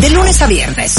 De lunes a viernes.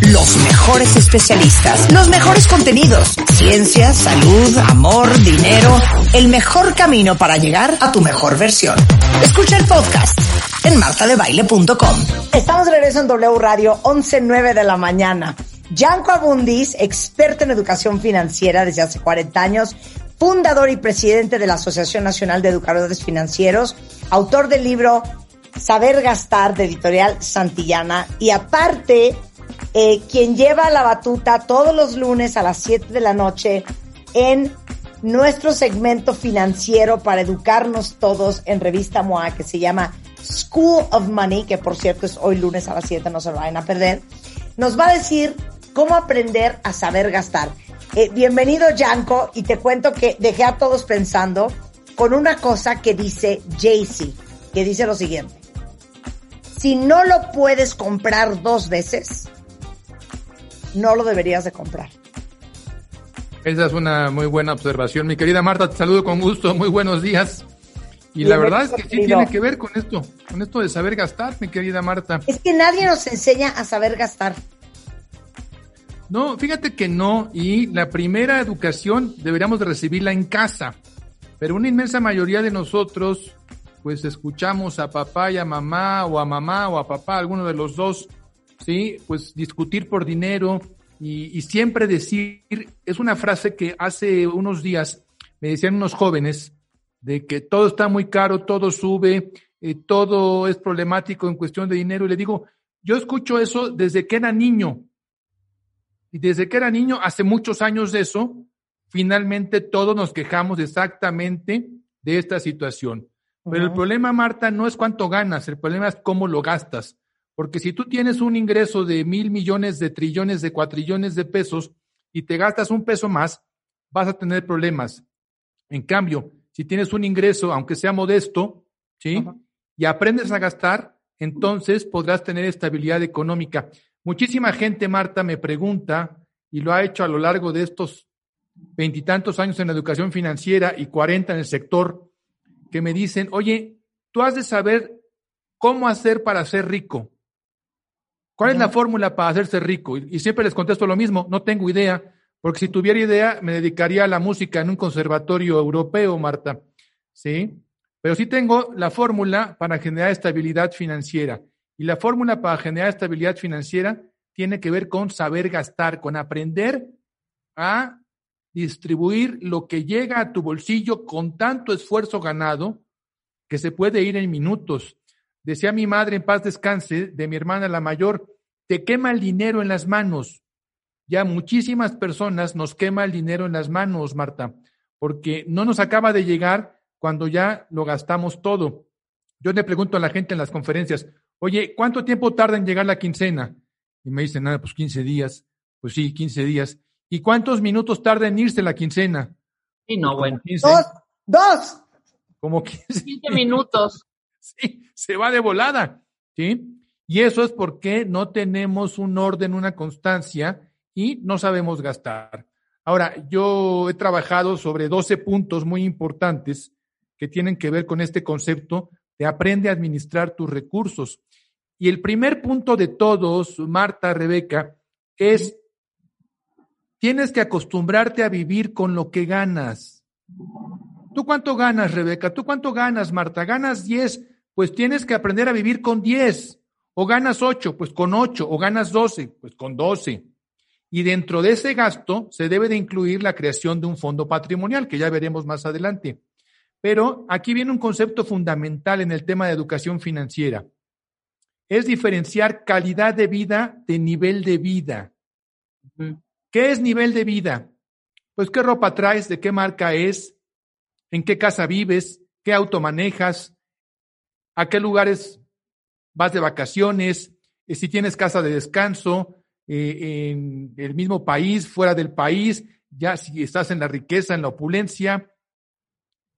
Los mejores especialistas, los mejores contenidos, ciencia, salud, amor, dinero, el mejor camino para llegar a tu mejor versión. Escucha el podcast en martadebaile.com. Estamos de regreso en W Radio, 11.09 de la mañana. Yanko Abundis, experto en educación financiera desde hace 40 años, fundador y presidente de la Asociación Nacional de Educadores Financieros, autor del libro Saber Gastar de Editorial Santillana y aparte eh, quien lleva la batuta todos los lunes a las 7 de la noche en nuestro segmento financiero para educarnos todos en Revista MOA que se llama School of Money, que por cierto es hoy lunes a las 7, no se lo vayan a perder, nos va a decir cómo aprender a saber gastar. Eh, bienvenido, Yanko, y te cuento que dejé a todos pensando con una cosa que dice Jaycee, que dice lo siguiente. Si no lo puedes comprar dos veces, no lo deberías de comprar. Esa es una muy buena observación. Mi querida Marta, te saludo con gusto. Muy buenos días. Y la verdad es que sí tiene que ver con esto, con esto de saber gastar, mi querida Marta. Es que nadie nos enseña a saber gastar. No, fíjate que no. Y la primera educación deberíamos de recibirla en casa. Pero una inmensa mayoría de nosotros, pues escuchamos a papá y a mamá, o a mamá o a papá, alguno de los dos, ¿sí? Pues discutir por dinero y, siempre decir, es una frase que hace unos días me decían unos jóvenes, de que todo está muy caro, todo sube, eh, todo es problemático en cuestión de dinero. Y le digo, yo escucho eso desde que era niño. Y desde que era niño, hace muchos años de eso, finalmente todos nos quejamos exactamente de esta situación. Pero el problema, Marta, no es cuánto ganas, el problema es cómo lo gastas. Porque si tú tienes un ingreso de mil millones, de trillones, de cuatrillones de pesos y te gastas un peso más, vas a tener problemas. En cambio, si tienes un ingreso, aunque sea modesto, ¿sí? Y aprendes a gastar, entonces podrás tener estabilidad económica. Muchísima gente, Marta, me pregunta, y lo ha hecho a lo largo de estos veintitantos años en la educación financiera y cuarenta en el sector, que me dicen, oye, tú has de saber cómo hacer para ser rico. ¿Cuál es la fórmula para hacerse rico? Y, siempre les contesto lo mismo, no tengo idea, porque si tuviera idea me dedicaría a la música en un conservatorio europeo, Marta. ¿Sí? Pero sí tengo la fórmula para generar estabilidad financiera. Y la fórmula para generar estabilidad financiera tiene que ver con saber gastar, con aprender a distribuir lo que llega a tu bolsillo con tanto esfuerzo ganado que se puede ir en minutos. Decía mi madre en paz descanse, de mi hermana la mayor, te quema el dinero en las manos. Ya muchísimas personas nos quema el dinero en las manos, Marta, porque no nos acaba de llegar cuando ya lo gastamos todo. Yo le pregunto a la gente en las conferencias, oye, ¿cuánto tiempo tarda en llegar la quincena? Y me dicen, nada, pues 15 días. Pues sí, 15 días. ¿Y cuántos minutos tarda en irse la quincena? Sí, no, bueno. Dos, dos. Como 15, 15 minutos. Sí, se va de volada, ¿sí? Y eso es porque no tenemos un orden, una constancia y no sabemos gastar. Ahora, yo he trabajado sobre 12 puntos muy importantes que tienen que ver con este concepto de aprende a administrar tus recursos. Y el primer punto de todos, Marta, Rebeca, es tienes que acostumbrarte a vivir con lo que ganas. ¿Tú cuánto ganas, Rebeca? ¿Tú cuánto ganas, Marta? ¿Ganas 10? pues tienes que aprender a vivir con 10. O ganas 8, pues con 8. O ganas 12, pues con 12. Y dentro de ese gasto se debe de incluir la creación de un fondo patrimonial, que ya veremos más adelante. Pero aquí viene un concepto fundamental en el tema de educación financiera. Es diferenciar calidad de vida de nivel de vida. ¿Qué es nivel de vida? Pues qué ropa traes, de qué marca es, en qué casa vives, qué auto manejas, a qué lugares vas de vacaciones, eh, si tienes casa de descanso eh, en el mismo país, fuera del país, ya si estás en la riqueza, en la opulencia,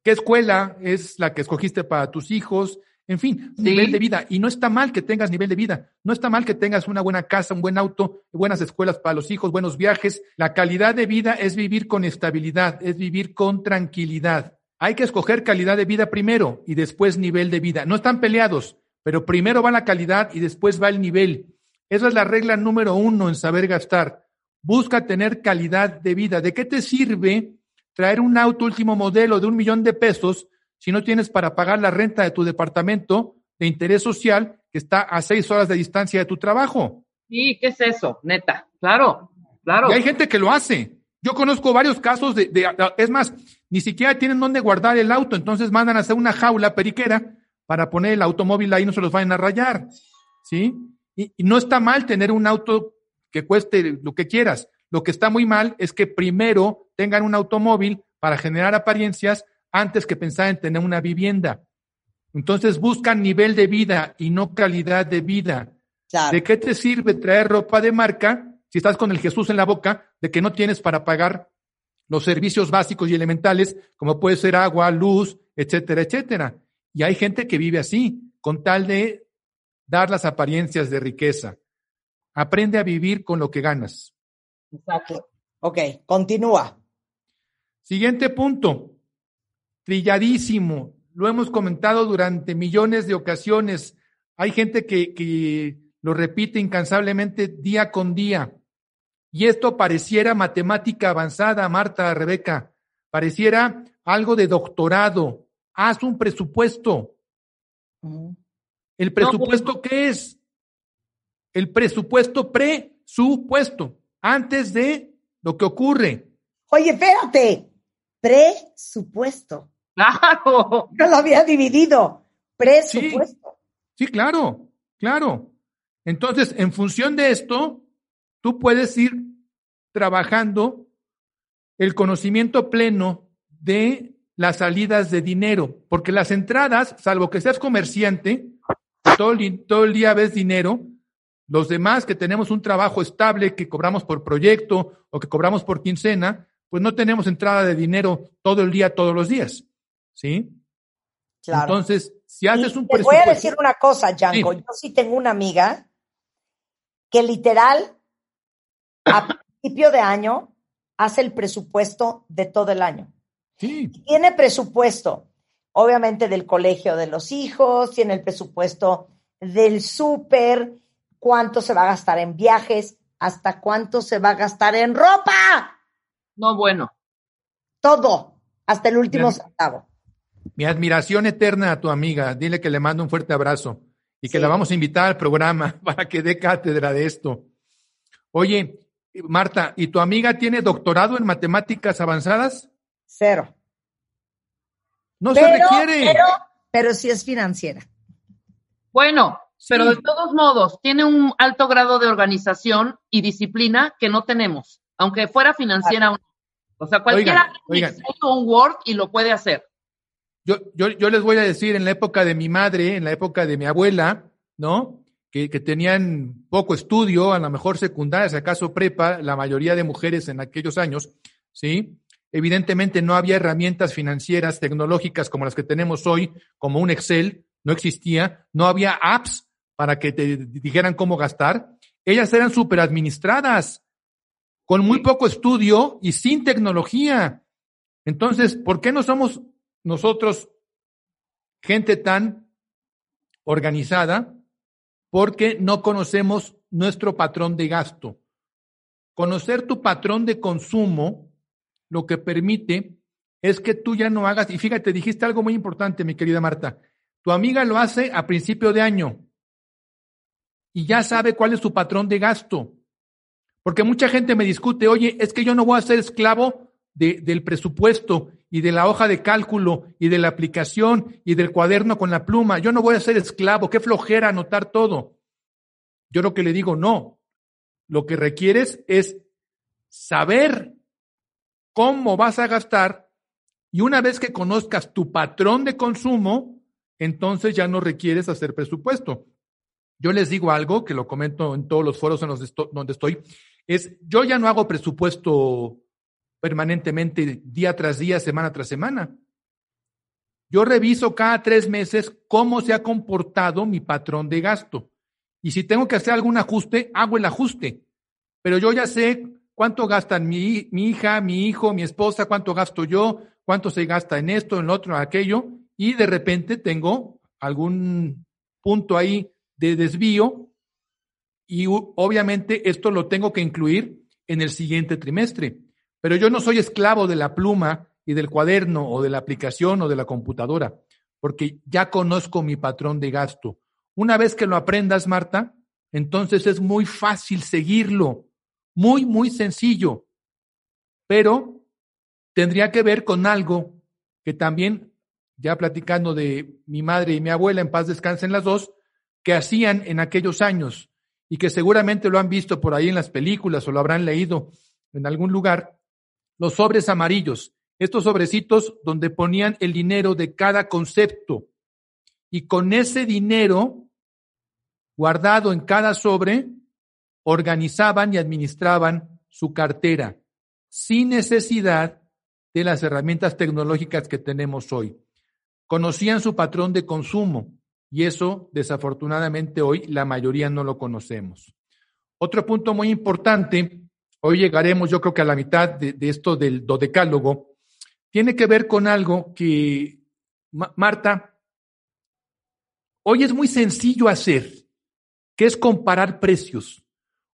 qué escuela es la que escogiste para tus hijos, en fin, nivel de vida. Y no está mal que tengas nivel de vida, no está mal que tengas una buena casa, un buen auto, buenas escuelas para los hijos, buenos viajes. La calidad de vida es vivir con estabilidad, es vivir con tranquilidad. Hay que escoger calidad de vida primero y después nivel de vida. No están peleados, pero primero va la calidad y después va el nivel. Esa es la regla número uno en saber gastar. Busca tener calidad de vida. ¿De qué te sirve traer un auto último modelo de un millón de pesos si no tienes para pagar la renta de tu departamento de interés social que está a seis horas de distancia de tu trabajo? Sí, ¿qué es eso? Neta. Claro, claro. Y hay gente que lo hace. Yo conozco varios casos de, de, es más, ni siquiera tienen dónde guardar el auto, entonces mandan a hacer una jaula periquera para poner el automóvil ahí, no se los vayan a rayar, ¿sí? Y, y no está mal tener un auto que cueste lo que quieras. Lo que está muy mal es que primero tengan un automóvil para generar apariencias antes que pensar en tener una vivienda. Entonces buscan nivel de vida y no calidad de vida. Claro. ¿De qué te sirve traer ropa de marca si estás con el Jesús en la boca de que no tienes para pagar los servicios básicos y elementales como puede ser agua, luz, etcétera, etcétera? Y hay gente que vive así, con tal de dar las apariencias de riqueza. Aprende a vivir con lo que ganas. Exacto. Ok, continúa. Siguiente punto. Trilladísimo. Lo hemos comentado durante millones de ocasiones. Hay gente que, que lo repite incansablemente día con día. Y esto pareciera matemática avanzada, Marta, Rebeca. Pareciera algo de doctorado. Haz un presupuesto. ¿El presupuesto qué es? El presupuesto presupuesto, antes de lo que ocurre. Oye, espérate. Presupuesto. Claro. No lo había dividido. Presupuesto. Sí, sí, claro, claro. Entonces, en función de esto, tú puedes ir trabajando el conocimiento pleno de las salidas de dinero, porque las entradas, salvo que seas comerciante, todo el, todo el día ves dinero, los demás que tenemos un trabajo estable, que cobramos por proyecto o que cobramos por quincena, pues no tenemos entrada de dinero todo el día, todos los días. ¿Sí? Claro. Entonces, si haces y un te voy a decir una cosa, Yanko. Sí. Yo sí tengo una amiga que literal, a principio de año, hace el presupuesto de todo el año. Sí. Tiene presupuesto, obviamente, del colegio de los hijos, tiene el presupuesto del súper, cuánto se va a gastar en viajes, hasta cuánto se va a gastar en ropa. No, bueno. Todo, hasta el último mi, centavo. Mi admiración eterna a tu amiga. Dile que le mando un fuerte abrazo y que sí. la vamos a invitar al programa para que dé cátedra de esto. Oye, Marta, ¿y tu amiga tiene doctorado en matemáticas avanzadas? Cero. No pero, se requiere. Pero, pero sí es financiera. Bueno, pero de todos modos, tiene un alto grado de organización y disciplina que no tenemos, aunque fuera financiera. O sea, cualquiera oigan, oigan. un Word y lo puede hacer. Yo, yo, yo les voy a decir, en la época de mi madre, en la época de mi abuela, ¿no? Que, que tenían poco estudio, a lo mejor secundaria, si acaso prepa, la mayoría de mujeres en aquellos años, ¿sí? Evidentemente no había herramientas financieras, tecnológicas como las que tenemos hoy, como un Excel, no existía, no había apps para que te dijeran cómo gastar. Ellas eran súper administradas, con muy poco estudio y sin tecnología. Entonces, ¿por qué no somos nosotros gente tan organizada? Porque no conocemos nuestro patrón de gasto. Conocer tu patrón de consumo lo que permite es que tú ya no hagas, y fíjate, dijiste algo muy importante, mi querida Marta, tu amiga lo hace a principio de año y ya sabe cuál es su patrón de gasto. Porque mucha gente me discute, oye, es que yo no voy a ser esclavo de, del presupuesto y de la hoja de cálculo y de la aplicación y del cuaderno con la pluma. Yo no voy a ser esclavo, qué flojera anotar todo. Yo lo que le digo, no. Lo que requieres es saber cómo vas a gastar y una vez que conozcas tu patrón de consumo, entonces ya no requieres hacer presupuesto. Yo les digo algo que lo comento en todos los foros en los donde estoy, es yo ya no hago presupuesto permanentemente día tras día, semana tras semana. Yo reviso cada tres meses cómo se ha comportado mi patrón de gasto. Y si tengo que hacer algún ajuste, hago el ajuste. Pero yo ya sé cuánto gastan mi, mi hija, mi hijo, mi esposa, cuánto gasto yo, cuánto se gasta en esto, en lo otro, en aquello, y de repente tengo algún punto ahí de desvío y obviamente esto lo tengo que incluir en el siguiente trimestre. Pero yo no soy esclavo de la pluma y del cuaderno o de la aplicación o de la computadora, porque ya conozco mi patrón de gasto. Una vez que lo aprendas, Marta, entonces es muy fácil seguirlo, muy, muy sencillo, pero tendría que ver con algo que también, ya platicando de mi madre y mi abuela, en paz descansen las dos, que hacían en aquellos años y que seguramente lo han visto por ahí en las películas o lo habrán leído en algún lugar, los sobres amarillos, estos sobrecitos donde ponían el dinero de cada concepto. Y con ese dinero guardado en cada sobre, organizaban y administraban su cartera sin necesidad de las herramientas tecnológicas que tenemos hoy. Conocían su patrón de consumo y eso desafortunadamente hoy la mayoría no lo conocemos. Otro punto muy importante hoy llegaremos yo creo que a la mitad de, esto del dodecálogo, tiene que ver con algo que, Marta, hoy es muy sencillo hacer, que es comparar precios.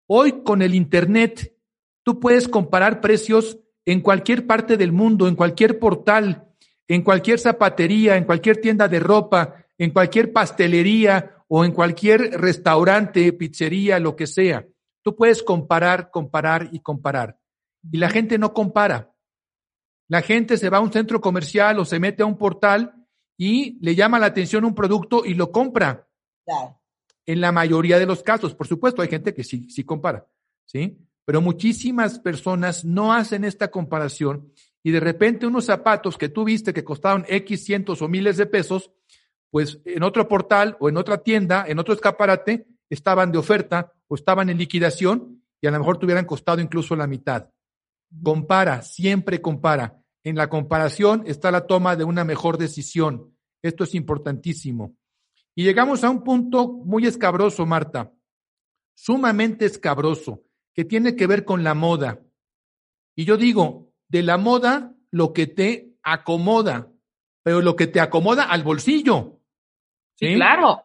Hoy con el Internet, tú puedes comparar precios en cualquier parte del mundo, en cualquier portal, en cualquier zapatería, en cualquier tienda de ropa, en cualquier pastelería o en cualquier restaurante, pizzería, lo que sea. Tú puedes comparar, comparar y comparar. Y la gente no compara. La gente se va a un centro comercial o se mete a un portal y le llama la atención un producto y lo compra. En la mayoría de los casos, por supuesto, hay gente que sí, sí compara, ¿sí? Pero muchísimas personas no hacen esta comparación y de repente unos zapatos que tú viste que costaban X cientos o miles de pesos, pues en otro portal o en otra tienda, en otro escaparate, estaban de oferta o estaban en liquidación y a lo mejor te hubieran costado incluso la mitad. Compara, siempre compara. En la comparación está la toma de una mejor decisión. Esto es importantísimo. Y llegamos a un punto muy escabroso, Marta, sumamente escabroso, que tiene que ver con la moda. Y yo digo, de la moda lo que te acomoda, pero lo que te acomoda al bolsillo. ¿Sí? Claro.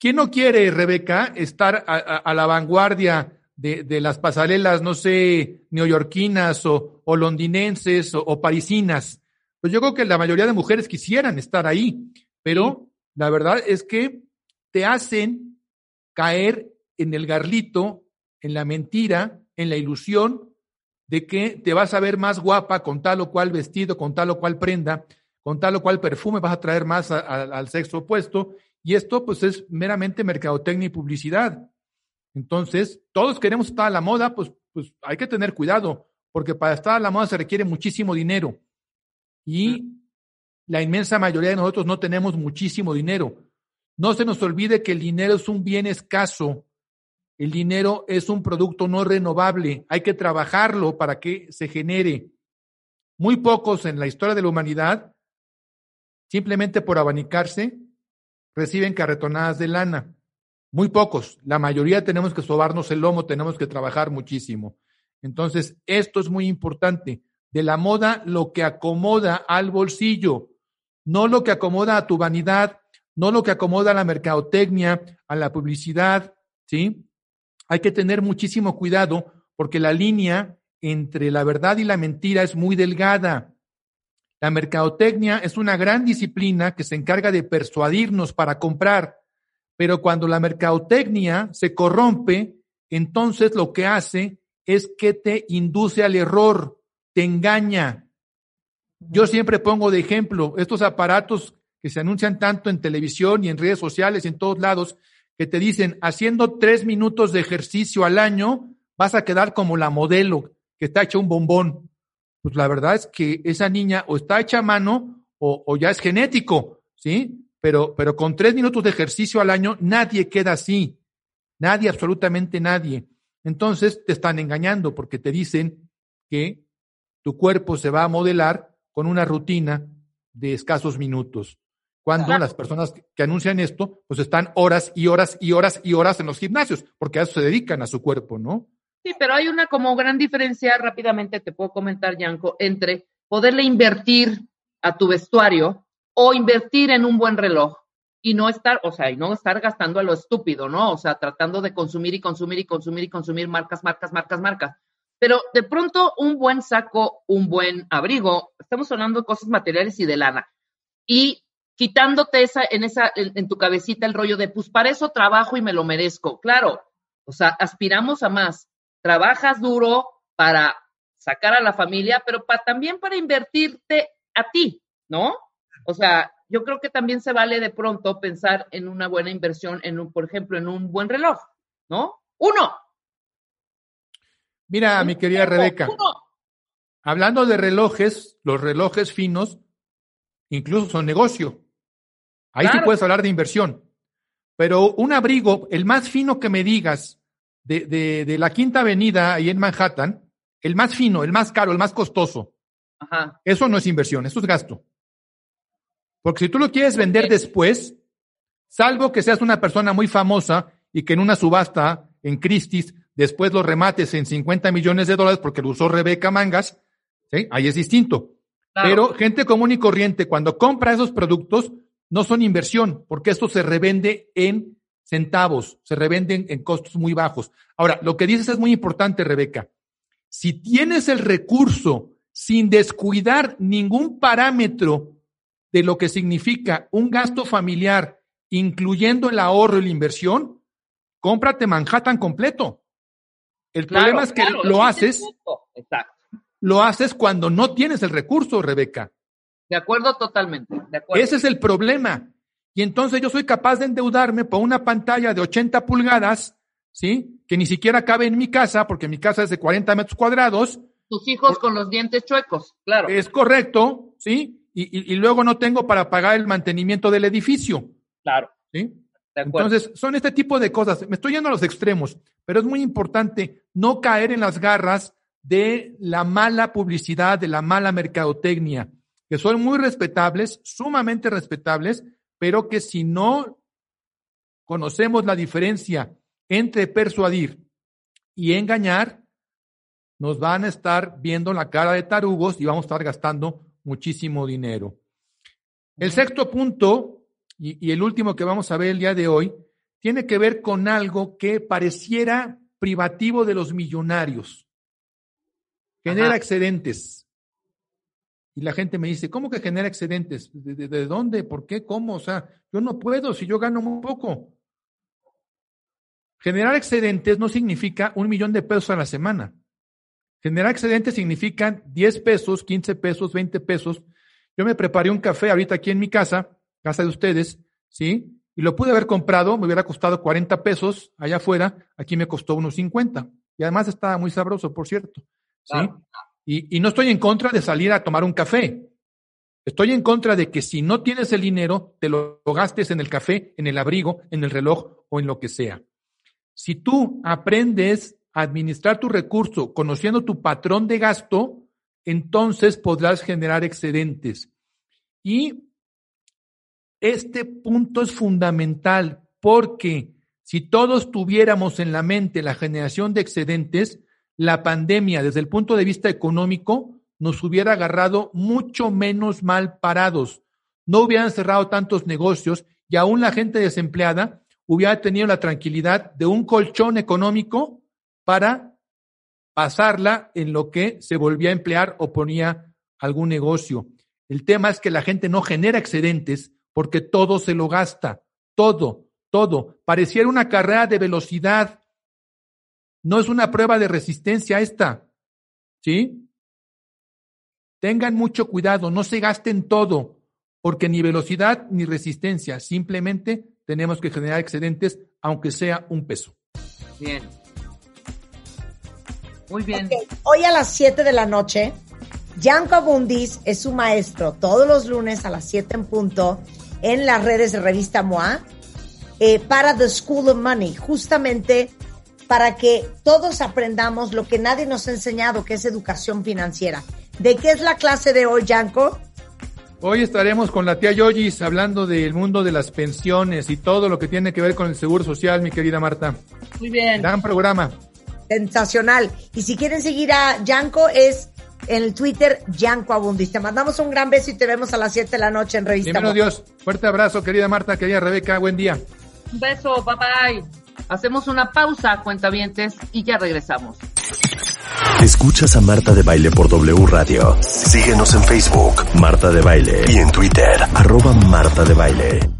¿Quién no quiere, Rebeca, estar a, la vanguardia de, las pasarelas, no sé, neoyorquinas o, londinenses o, parisinas? Pues yo creo que la mayoría de mujeres quisieran estar ahí, pero la verdad es que te hacen caer en el garlito, en la mentira, en la ilusión de que te vas a ver más guapa con tal o cual vestido, con tal o cual prenda, con tal o cual perfume, vas a traer más al sexo opuesto y esto pues es meramente mercadotecnia y publicidad. Entonces, todos queremos estar a la moda, pues, pues hay que tener cuidado, porque para estar a la moda se requiere muchísimo dinero. Y la inmensa mayoría de nosotros no tenemos muchísimo dinero. No se nos olvide que el dinero es un bien escaso. El dinero es un producto no renovable. Hay que trabajarlo para que se genere. Muy pocos en la historia de la humanidad, simplemente por abanicarse, reciben carretonadas de lana. Muy pocos. La mayoría tenemos que sobarnos el lomo, tenemos que trabajar muchísimo. Entonces, esto es muy importante. De la moda, lo que acomoda al bolsillo, no lo que acomoda a tu vanidad, no lo que acomoda a la mercadotecnia, a la publicidad, ¿sí? Hay que tener muchísimo cuidado porque la línea entre la verdad y la mentira es muy delgada. La mercadotecnia es una gran disciplina que se encarga de persuadirnos para comprar, pero cuando la mercadotecnia se corrompe, entonces lo que hace es que te induce al error, te engaña. Yo siempre pongo de ejemplo estos aparatos que se anuncian tanto en televisión y en redes sociales y en todos lados, que te dicen, haciendo tres minutos de ejercicio al año, vas a quedar como la modelo que está hecha un bombón pues la verdad es que esa niña o está hecha a mano o, ya es genético, ¿sí? Pero, pero con tres minutos de ejercicio al año nadie queda así, nadie, absolutamente nadie. Entonces te están engañando porque te dicen que tu cuerpo se va a modelar con una rutina de escasos minutos. Cuando las personas que anuncian esto, pues están horas y horas y horas y horas en los gimnasios, porque a eso se dedican a su cuerpo, ¿no? Sí, pero hay una como gran diferencia, rápidamente te puedo comentar, Yanko, entre poderle invertir a tu vestuario o invertir en un buen reloj. y no estar, o sea, no estar gastando a lo estúpido, ¿no? O sea, tratando de consumir y consumir y consumir y consumir marcas, marcas, marcas, marcas. Pero de pronto un buen saco, un buen abrigo, estamos hablando de cosas materiales y de lana. Y quitándote esa, en esa, en, tu cabecita el rollo de, pues para eso trabajo y me lo merezco. Claro, o sea, aspiramos a más. Trabajas duro para sacar a la familia, pero también para invertirte a ti, ¿no? O sea, yo creo que también se vale de pronto pensar en una buena inversión, en un, por ejemplo, en un buen reloj, ¿no? Uno. Mira, mi querida Rebeca, hablando de relojes, los relojes finos incluso son negocio. Ahí sí puedes hablar de inversión. Pero un abrigo, el más fino que me digas, de, de, de la Quinta Avenida ahí en Manhattan, el más fino, el más caro, el más costoso, Ajá. eso no es inversión, eso es gasto. Porque si tú lo quieres vender después, salvo que seas una persona muy famosa y que en una subasta en Christie's después lo remates en 50 millones de dólares porque lo usó Rebeca Mangas, ¿sí? ahí es distinto. Pero gente común y corriente, cuando compra esos productos, no son inversión, porque esto se revende en centavos, se revenden en costos muy bajos. Ahora, lo que dices es muy importante, Rebeca. Si tienes el recurso sin descuidar ningún parámetro de lo que significa un gasto familiar, incluyendo el ahorro y la inversión, cómprate Manhattan completo. El problema es que lo haces, lo haces cuando no tienes el recurso, Rebeca. De acuerdo totalmente. Ese es el problema. Y entonces yo soy capaz de endeudarme por una pantalla de 80 pulgadas, ¿sí? Que ni siquiera cabe en mi casa, porque mi casa es de 40 metros cuadrados. Tus hijos con los dientes chuecos, claro. Es correcto, ¿sí? y, luego no tengo para pagar el mantenimiento del edificio. Claro. ¿Sí? Entonces, son este tipo de cosas. Me estoy yendo a los extremos, pero es muy importante no caer en las garras de la mala publicidad, de la mala mercadotecnia, que son muy respetables, sumamente respetables, pero que si no conocemos la diferencia entre persuadir y engañar, nos van a estar viendo la cara de tarugos y vamos a estar gastando muchísimo dinero. El sexto punto, y, el último que vamos a ver el día de hoy, tiene que ver con algo que pareciera privativo de los millonarios. Genera excedentes. Y la gente me dice, ¿cómo que genera excedentes? ¿De, dónde? ¿Por qué? ¿Cómo? O sea, yo no puedo si yo gano muy poco. Generar excedentes no significa un millón de pesos a la semana. Generar excedentes significan 10 pesos, 15 pesos, 20 pesos. Yo me preparé un café ahorita aquí en mi casa, casa de ustedes, ¿sí? Y lo pude haber comprado, me hubiera costado 40 pesos allá afuera, aquí me costó unos 50. Y además estaba muy sabroso, por cierto, ¿sí? Y, no estoy en contra de salir a tomar un café. Estoy en contra de que si no tienes el dinero, te lo gastes en el café, en el abrigo, en el reloj o en lo que sea. Si tú aprendes administrar tu recurso conociendo tu patrón de gasto, entonces podrás generar excedentes. Y este punto es fundamental porque si todos tuviéramos en la mente la generación de excedentes, la pandemia desde el punto de vista económico nos hubiera agarrado mucho menos mal parados. No hubieran cerrado tantos negocios y aún la gente desempleada hubiera tenido la tranquilidad de un colchón económico para pasarla en lo que se volvía a emplear o ponía algún negocio. El tema es que la gente no genera excedentes porque todo se lo gasta, todo, todo. Pareciera una carrera de velocidad. No es una prueba de resistencia esta, ¿sí? Tengan mucho cuidado, no se gasten todo, porque ni velocidad ni resistencia, simplemente tenemos que generar excedentes, aunque sea un peso. Bien. Muy bien. Hoy a las 7 de la noche, Janko Abundis es su maestro todos los lunes a las 7 en punto en las redes de Revista MOA eh, para The School of Money, justamente para que todos aprendamos lo que nadie nos ha enseñado, que es educación financiera. ¿De qué es la clase de hoy, Janko? Hoy estaremos con la tía Yoyis hablando del mundo de las pensiones y todo lo que tiene que ver con el seguro social, mi querida Marta. Muy bien. Gran programa sensacional. Y si quieren seguir a Yanko es en el Twitter, Yanko Abundis. Te mandamos un gran beso y te vemos a las 7 de la noche en Revista Primero Dios, fuerte abrazo, querida Marta, querida Rebeca, buen día. Un beso, bye bye. Hacemos una pausa, cuentavientes, y ya regresamos. Escuchas a Marta de Baile por W Radio. Síguenos en Facebook, Marta de Baile, y en Twitter, arroba Marta de Baile.